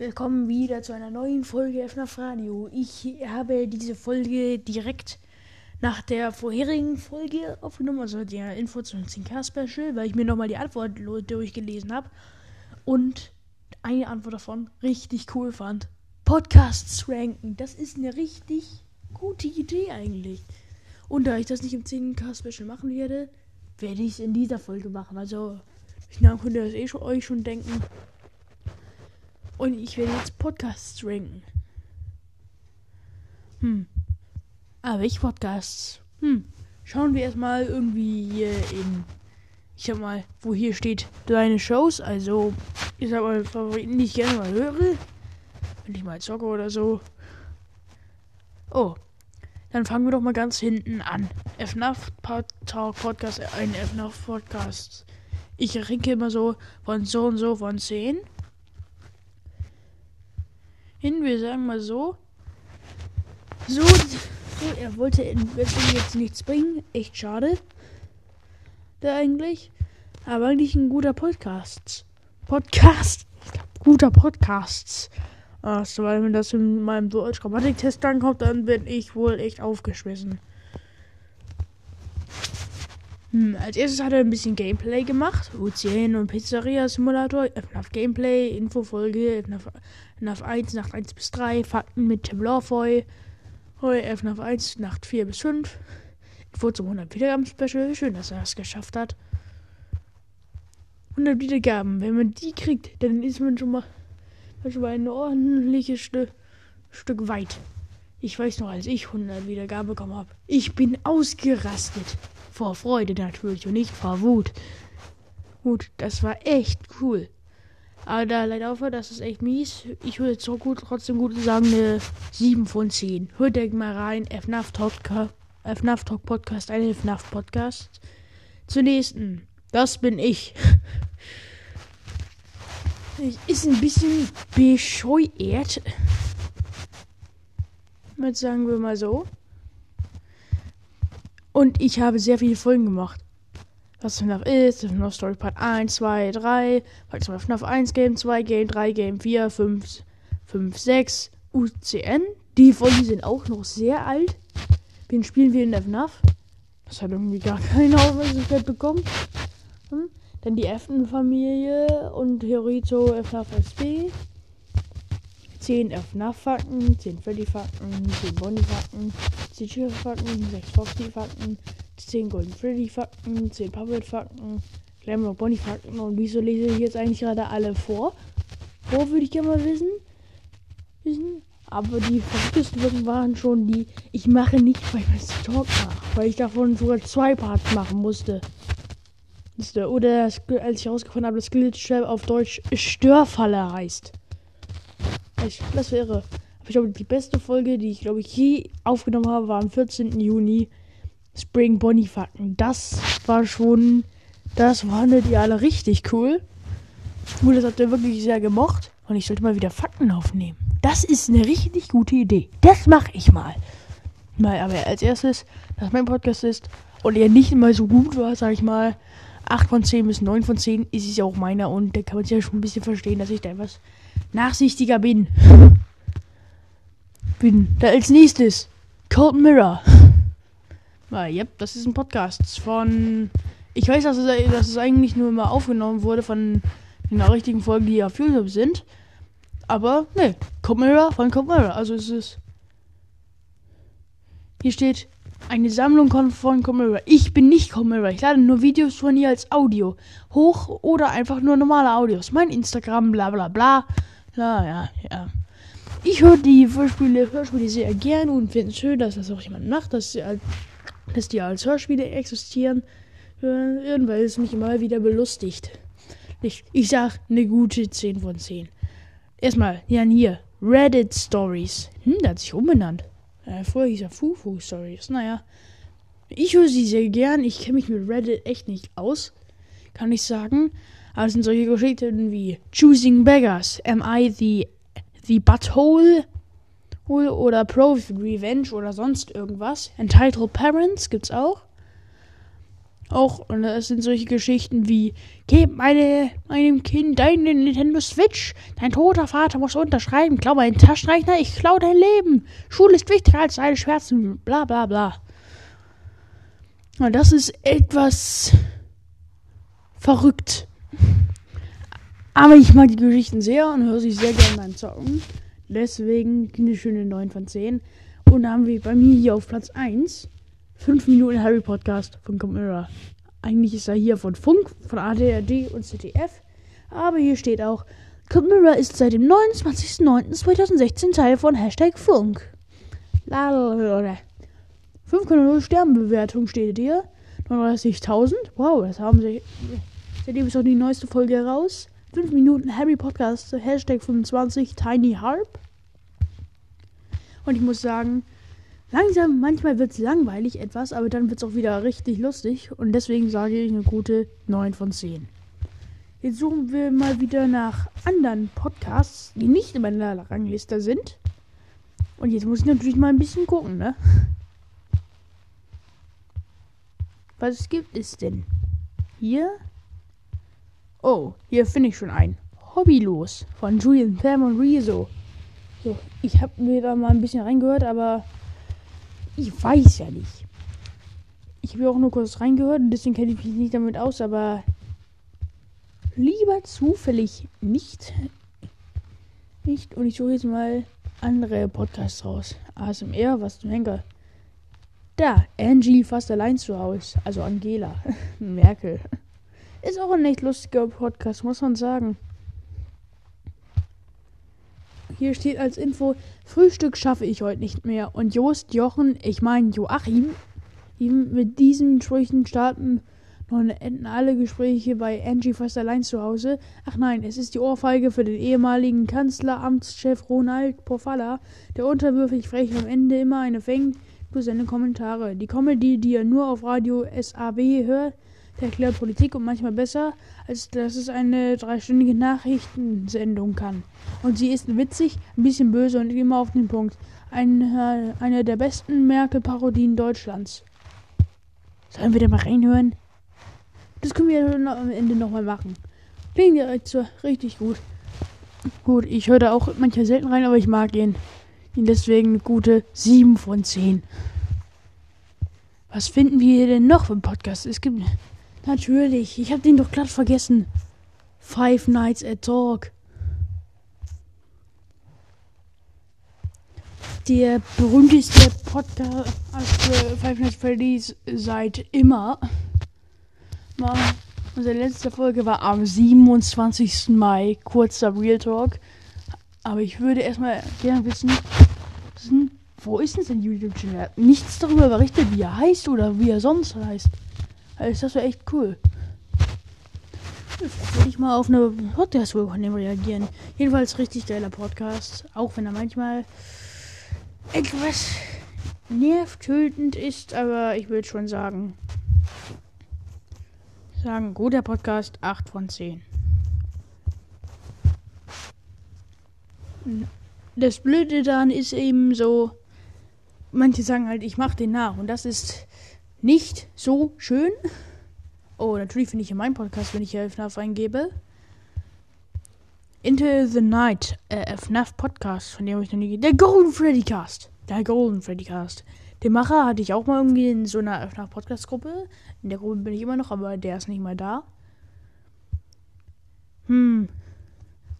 Willkommen wieder zu einer neuen Folge FNAF Radio. Ich habe diese Folge direkt nach der vorherigen Folge aufgenommen, also der Info zum 10K Special, weil ich mir nochmal die Antwort durchgelesen habe und eine Antwort davon richtig cool fand. Podcasts ranken, das ist eine richtig gute Idee eigentlich. Und da ich das nicht im 10K Special machen werde, werde ich es in dieser Folge machen. Also, ich könnt ihr das eh schon, euch schon denken. Und ich werde jetzt Podcasts ranken. Hm. Aber welche Podcasts? Hm. Schauen wir erstmal irgendwie hier in. Ich sag mal, wo hier steht deine Shows. Also, ich sag mal, Favoriten, die ich gerne mal höre. Wenn ich mal zocke oder so. Oh. Dann fangen wir doch mal ganz hinten an. FNAF Talk Podcast, ein FNAF Podcast. Ich rinke immer so von so und so von 10 hin. Wir sagen mal so. So, so er wollte deswegen jetzt nichts bringen. Echt schade. Da eigentlich. Aber eigentlich ein guter Podcast. Podcast. Guter Podcasts. Also, weil wenn das in meinem Deutsch-Grammatik-Test ankommt, dann bin ich wohl echt aufgeschmissen. Hm, als erstes hat er ein bisschen Gameplay gemacht. UCN und Pizzeria Simulator, FNAF Gameplay, Infofolge, FNAF, FNAF 1, Nacht 1 bis 3, Fakten mit Tim Lawfoy, FNAF 1, Nacht 4 bis 5, Info zum 100 Wiedergaben Special. Schön, dass er das geschafft hat. 100 Wiedergaben, wenn man die kriegt, dann ist man schon mal, schon mal ein ordentliches Stück, Stück weit. Ich weiß noch, als ich 100 Wiedergaben bekommen habe. Ich bin ausgerastet. Vor Freude natürlich und nicht vor Wut. Gut, das war echt cool. Aber da leider aufhört, das ist echt mies. Ich würde so gut, trotzdem gut sagen, eine 7 von 10. Hört euch mal rein. FNAF Talk, FNAF Talk Podcast, ein FNAF Podcast. Zur nächsten. Das bin ich. Ist ein bisschen bescheuert. Mit sagen wir mal so. Und ich habe sehr viele Folgen gemacht. Was FNAF ist, FNAF Story Part 1, 2, 3, Part 2 FNAF 1 Game, 2 Game, 3 Game, 4, 5, 5, 6, UCN. Die Folgen sind auch noch sehr alt. Wen spielen wir in der FNAF? Das hat irgendwie gar keine Aufmerksamkeit bekommen. Hm? Dann die Effenfamilie und Hiorito FNAF SB. 10 FNAF-Fakten, 10 Freddy-Fakten, 10 Bonnie-Fakten, 10 Schiffe-Fakten, 6 Foxy-Fakten, 10 Golden Freddy-Fakten, 10 Puppet-Fakten, Glamour Bonnie-Fakten. Und wieso lese ich jetzt eigentlich gerade alle vor? Wo würde ich gerne mal wissen? Wissen? Aber die verrücktesten Folgen waren schon die, ich mache nicht, weil ich das Talk mache, weil ich davon sogar zwei Parts machen musste. Oder als ich herausgefunden habe, dass Glitch auf Deutsch Störfalle heißt. Das wäre. Ich glaube, die beste Folge, die ich glaube ich je aufgenommen habe, war am 14. Juni. Spring Bonnie Fakten. Das war schon. Das fandet ihr alle richtig cool. Cool, das habt ihr wirklich sehr gemocht. Und ich sollte mal wieder Fakten aufnehmen. Das ist eine richtig gute Idee. Das mache ich mal. Mal, aber als erstes, dass mein Podcast ist und er nicht immer so gut war, sag ich mal, 8 von 10 bis 9 von 10 ist es ja auch meiner und da kann man sich ja schon ein bisschen verstehen, dass ich da etwas nachsichtiger bin. Bin da als nächstes Cold Mirror. Ah, yep, das ist ein Podcast von. Ich weiß, dass es, dass es eigentlich nur mal aufgenommen wurde von den richtigen Folgen, die auf YouTube sind. Aber, ne, Cold Mirror von Cold Mirror. Also es ist. Hier steht eine Sammlung von Cold Ich bin nicht Cold Ich lade nur Videos von ihr als Audio hoch oder einfach nur normale Audios. Mein Instagram, bla bla bla. Ja, ja, ja. Ich höre die Hörspiele, Hörspiele sehr gern und finde es schön, dass das auch jemand macht, dass, sie dass die als Hörspiele existieren, weil es mich immer wieder belustigt. Ich, ich sag eine gute 10 von 10. Erstmal, Jan hier, Reddit Stories. Hm, der hat sich umbenannt. Äh, vorher hieß er Fufu Stories. Naja, ich höre sie sehr gern. Ich kenne mich mit Reddit echt nicht aus, kann ich sagen. Aber es sind solche Geschichten wie Choosing Beggars, Am I the, the Butthole? Oder Pro Revenge oder sonst irgendwas. Entitled Parents gibt's auch. Auch, und das sind solche Geschichten wie, gib meine, meinem Kind deine Nintendo Switch, dein toter Vater muss unterschreiben, klau meinen Taschenrechner, ich klau dein Leben. Schule ist wichtiger als deine Schmerzen, bla bla bla. Und das ist etwas verrückt. Aber ich mag die Geschichten sehr und höre sie sehr gerne beim Zocken. Deswegen eine schöne 9 von 10. Und da haben wir bei mir hier auf Platz 1 5 Minuten Harry Podcast von Camera. Eigentlich ist er hier von Funk, von ADRD und ZDF. Aber hier steht auch, Camera ist seit dem 29.09.2016 Teil von Hashtag Funk. 5,0 Sternbewertung steht hier. 39.000. Wow, das haben sie. Seitdem ist auch die neueste Folge heraus. 5 Minuten Harry Podcast, Hashtag 25 Tiny Harp. Und ich muss sagen, langsam, manchmal wird es langweilig etwas, aber dann wird es auch wieder richtig lustig. Und deswegen sage ich eine gute 9 von 10. Jetzt suchen wir mal wieder nach anderen Podcasts, die nicht in meiner Rangliste sind. Und jetzt muss ich natürlich mal ein bisschen gucken, ne? Was gibt es denn? Hier Oh, hier finde ich schon einen. Hobbylos von Julian Pam und Rezo. So, ich habe mir da mal ein bisschen reingehört, aber ich weiß ja nicht. Ich habe auch nur kurz reingehört und deswegen kenne ich mich nicht damit aus, aber lieber zufällig nicht. Nicht. Und ich suche jetzt mal andere Podcasts raus. ASMR, was zum Henker. Da, Angie fast allein zu Hause. Also Angela. Merkel. Ist auch ein echt lustiger Podcast, muss man sagen. Hier steht als Info, Frühstück schaffe ich heute nicht mehr. Und Jost, Jochen, ich meine Joachim, ihm mit diesen Sprüchen starten nun enden alle Gespräche bei Angie fast allein zu Hause. Ach nein, es ist die Ohrfeige für den ehemaligen Kanzleramtschef Ronald Pofalla, der unterwürfig frech am Ende immer eine fängt, plus seine Kommentare. Die Comedy, die er nur auf Radio SAB hört, erklärt Politik und manchmal besser, als dass es eine dreistündige Nachrichtensendung kann. Und sie ist witzig, ein bisschen böse und immer auf den Punkt. Eine, eine der besten Merkel-Parodien Deutschlands. Sollen wir da mal reinhören? Das können wir am Ende nochmal machen. Klingt so richtig gut. Gut, ich höre da auch manchmal selten rein, aber ich mag ihn. ihn deswegen gute 7 von 10. Was finden wir denn noch im Podcast? Es gibt Natürlich, ich habe den doch glatt vergessen. Five Nights at Talk. Der berühmteste Podcast für Five Nights at Freddy's seit immer. Mal, unsere letzte Folge war am 27. Mai, kurzer Real Talk. Aber ich würde erstmal gerne wissen, wissen wo ist denn sein YouTube-Channel? Nichts darüber berichtet, wie er heißt oder wie er sonst heißt. Also das wäre echt cool. Würde ich mal auf eine Podcast-Folge von dem reagieren. Jedenfalls richtig geiler Podcast. Auch wenn er manchmal etwas nervtötend ist, aber ich würde schon sagen. Sagen, guter Podcast, 8 von 10. Das Blöde daran ist eben so, manche sagen halt, ich mache den nach und das ist nicht so schön. Oh, natürlich finde ich in meinem Podcast, wenn ich hier FNAF eingebe. Into the Night, äh, FNAF Podcast, von dem habe ich noch nie. Der Golden Freddy Cast. Der Golden Freddy Cast. Den Macher hatte ich auch mal irgendwie in so einer FNAF Podcast Gruppe. In der Gruppe bin ich immer noch, aber der ist nicht mal da. Hm.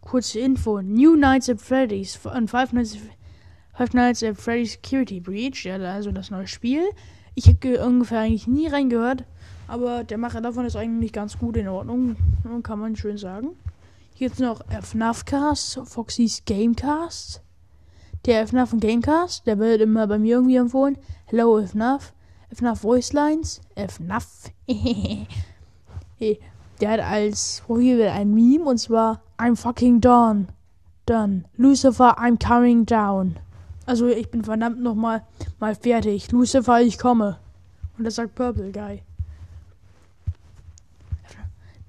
Kurze Info. New Nights at Freddy's und Five Nights, Five Nights at Freddy's Security Breach. Ja, also das neue Spiel. Ich habe ungefähr eigentlich nie reingehört, aber der Macher davon ist eigentlich ganz gut in Ordnung, kann man schön sagen. Hier jetzt noch FNAFcast, Foxys Gamecast. Der FNAF und Gamecast, der wird immer bei mir irgendwie empfohlen. Hello FNAF, FNAF Voice Lines, FNAF. der hat als Profil ein Meme und zwar I'm fucking done. Done. Lucifer, I'm coming down. Also ich bin verdammt nochmal mal fertig. Lucifer, ich komme. Und das sagt Purple Guy.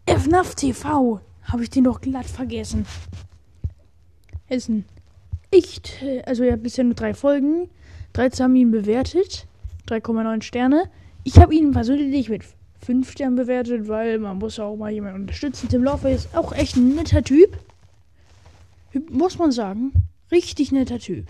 FNAF TV. Habe ich den doch glatt vergessen. Ist ein echt. Also er hat bisher nur drei Folgen. 13 haben ihn bewertet. 3,9 Sterne. Ich habe ihn persönlich mit 5 Sterne bewertet, weil man muss auch mal jemanden unterstützen. Tim Laufer ist auch echt ein netter Typ. Muss man sagen. Richtig netter Typ.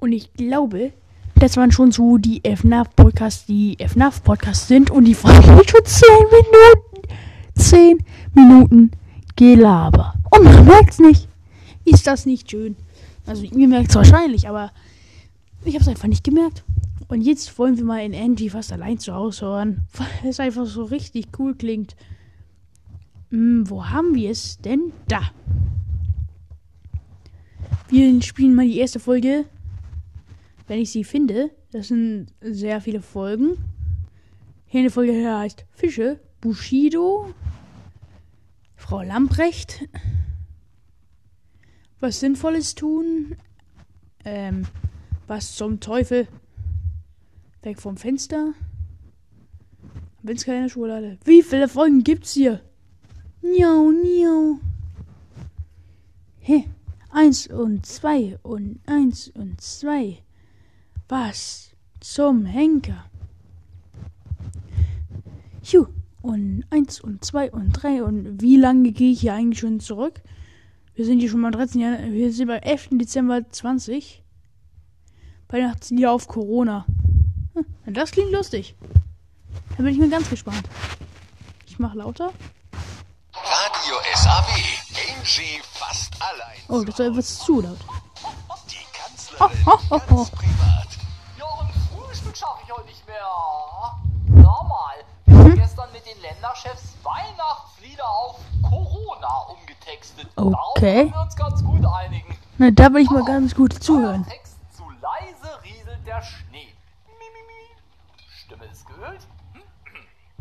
Und ich glaube, das waren schon so die FNAF-Podcasts, die FNAF-Podcasts sind. Und die Folge geht schon 10 Minuten. 10 Minuten Gelaber. Und man merkt es nicht. Ist das nicht schön? Also, ihr merkt es wahrscheinlich, aber ich habe es einfach nicht gemerkt. Und jetzt wollen wir mal in Angie fast allein zu Hause hören, weil es einfach so richtig cool klingt. Hm, wo haben wir es denn? Da. Wir spielen mal die erste Folge wenn ich sie finde. Das sind sehr viele Folgen. Hier eine Folge heißt Fische, Bushido, Frau Lamprecht, was Sinnvolles tun, ähm, was zum Teufel, weg vom Fenster, wenn's keine Schokolade. Wie viele Folgen gibt's hier? Niau, niau. Hä? Eins und zwei und eins und zwei. Was zum Henker? Ju, und eins und zwei und drei und wie lange gehe ich hier eigentlich schon zurück? Wir sind hier schon mal 13 Jahre, wir sind beim 11. Dezember 20. Weihnachtslieder auf Corona. Hm, das klingt lustig. Da bin ich mir ganz gespannt. Ich mach lauter. Radio SAW. Angie fast allein. Oh, das war etwas zu laut. Die Kanzlerin ho. ganz privat. Frühstück schaffe ich heute nicht mehr. Sag mal, wir haben gestern mit den Länderchefs Weihnachtslieder auf Corona umgetextet. Okay. können wir uns ganz gut einigen. Na, da will ich mal ganz gut zuhören. Text zu leise rieselt der Schnee. Stimme ist geölt.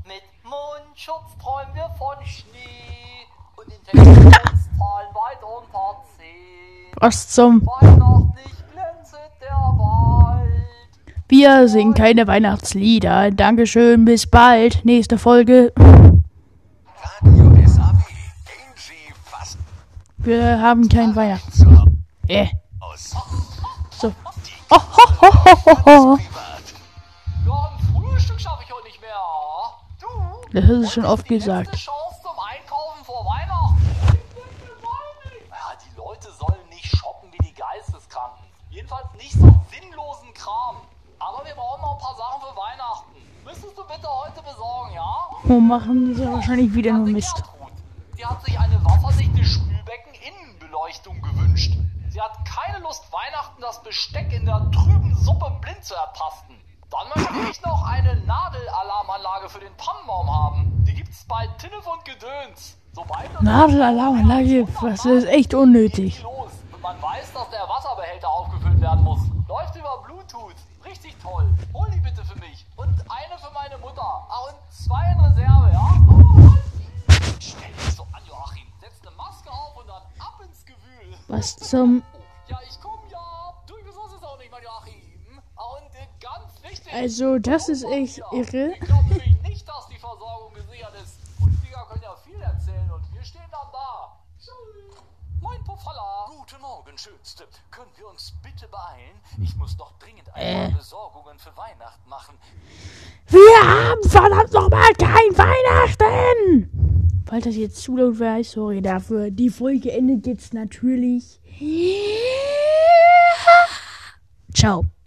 Mit Mundschutz träumen wir von Schnee. Und in Textzahlen weit unter 10. Was zum... Weihnachtlich glänzet der. Wir singen keine Weihnachtslieder. Dankeschön, bis bald. Nächste Folge. Radio SAW. Angie fast Wir haben kein Weihnachts... zur Äh, aus. so. Oh, ho, ho, ho, ho, ho. Privat. Ja, ein Frühstück schaffe ich heute nicht mehr. Du? Das hast du schon oft gesagt. letzte Chance zum Einkaufen vor Weihnachten. Ja, die Leute sollen nicht shoppen wie die Geisteskranken. Jedenfalls nicht so sinnlosen Kram. Aber wir brauchen noch ein paar Sachen für Weihnachten. Müsstest du bitte heute besorgen, ja? Wo machen sie wahrscheinlich wieder nur Mist? Gertrud, Die hat sich eine wasserdichte Spülbecken-Innenbeleuchtung gewünscht. Sie hat keine Lust, Weihnachten das Besteck in der trüben Suppe blind zu ertasten. Dann möchte ich noch eine Nadelalarmanlage für den Tannenbaum haben. Die gibt's bei Tinnef und Gedöns. Nadelalarmanlage, das ist echt unnötig. Und wir stehen dann da. Moin, Pofalla. Guten Morgen, Schönste. Können wir uns bitte beeilen? Ich muss noch dringend ein Äh. paar Besorgungen für Weihnachten machen. Wir haben verdammt nochmal kein Weihnachten! Falls das jetzt zu laut wäre, sorry dafür. Die Folge endet jetzt natürlich. Ciao.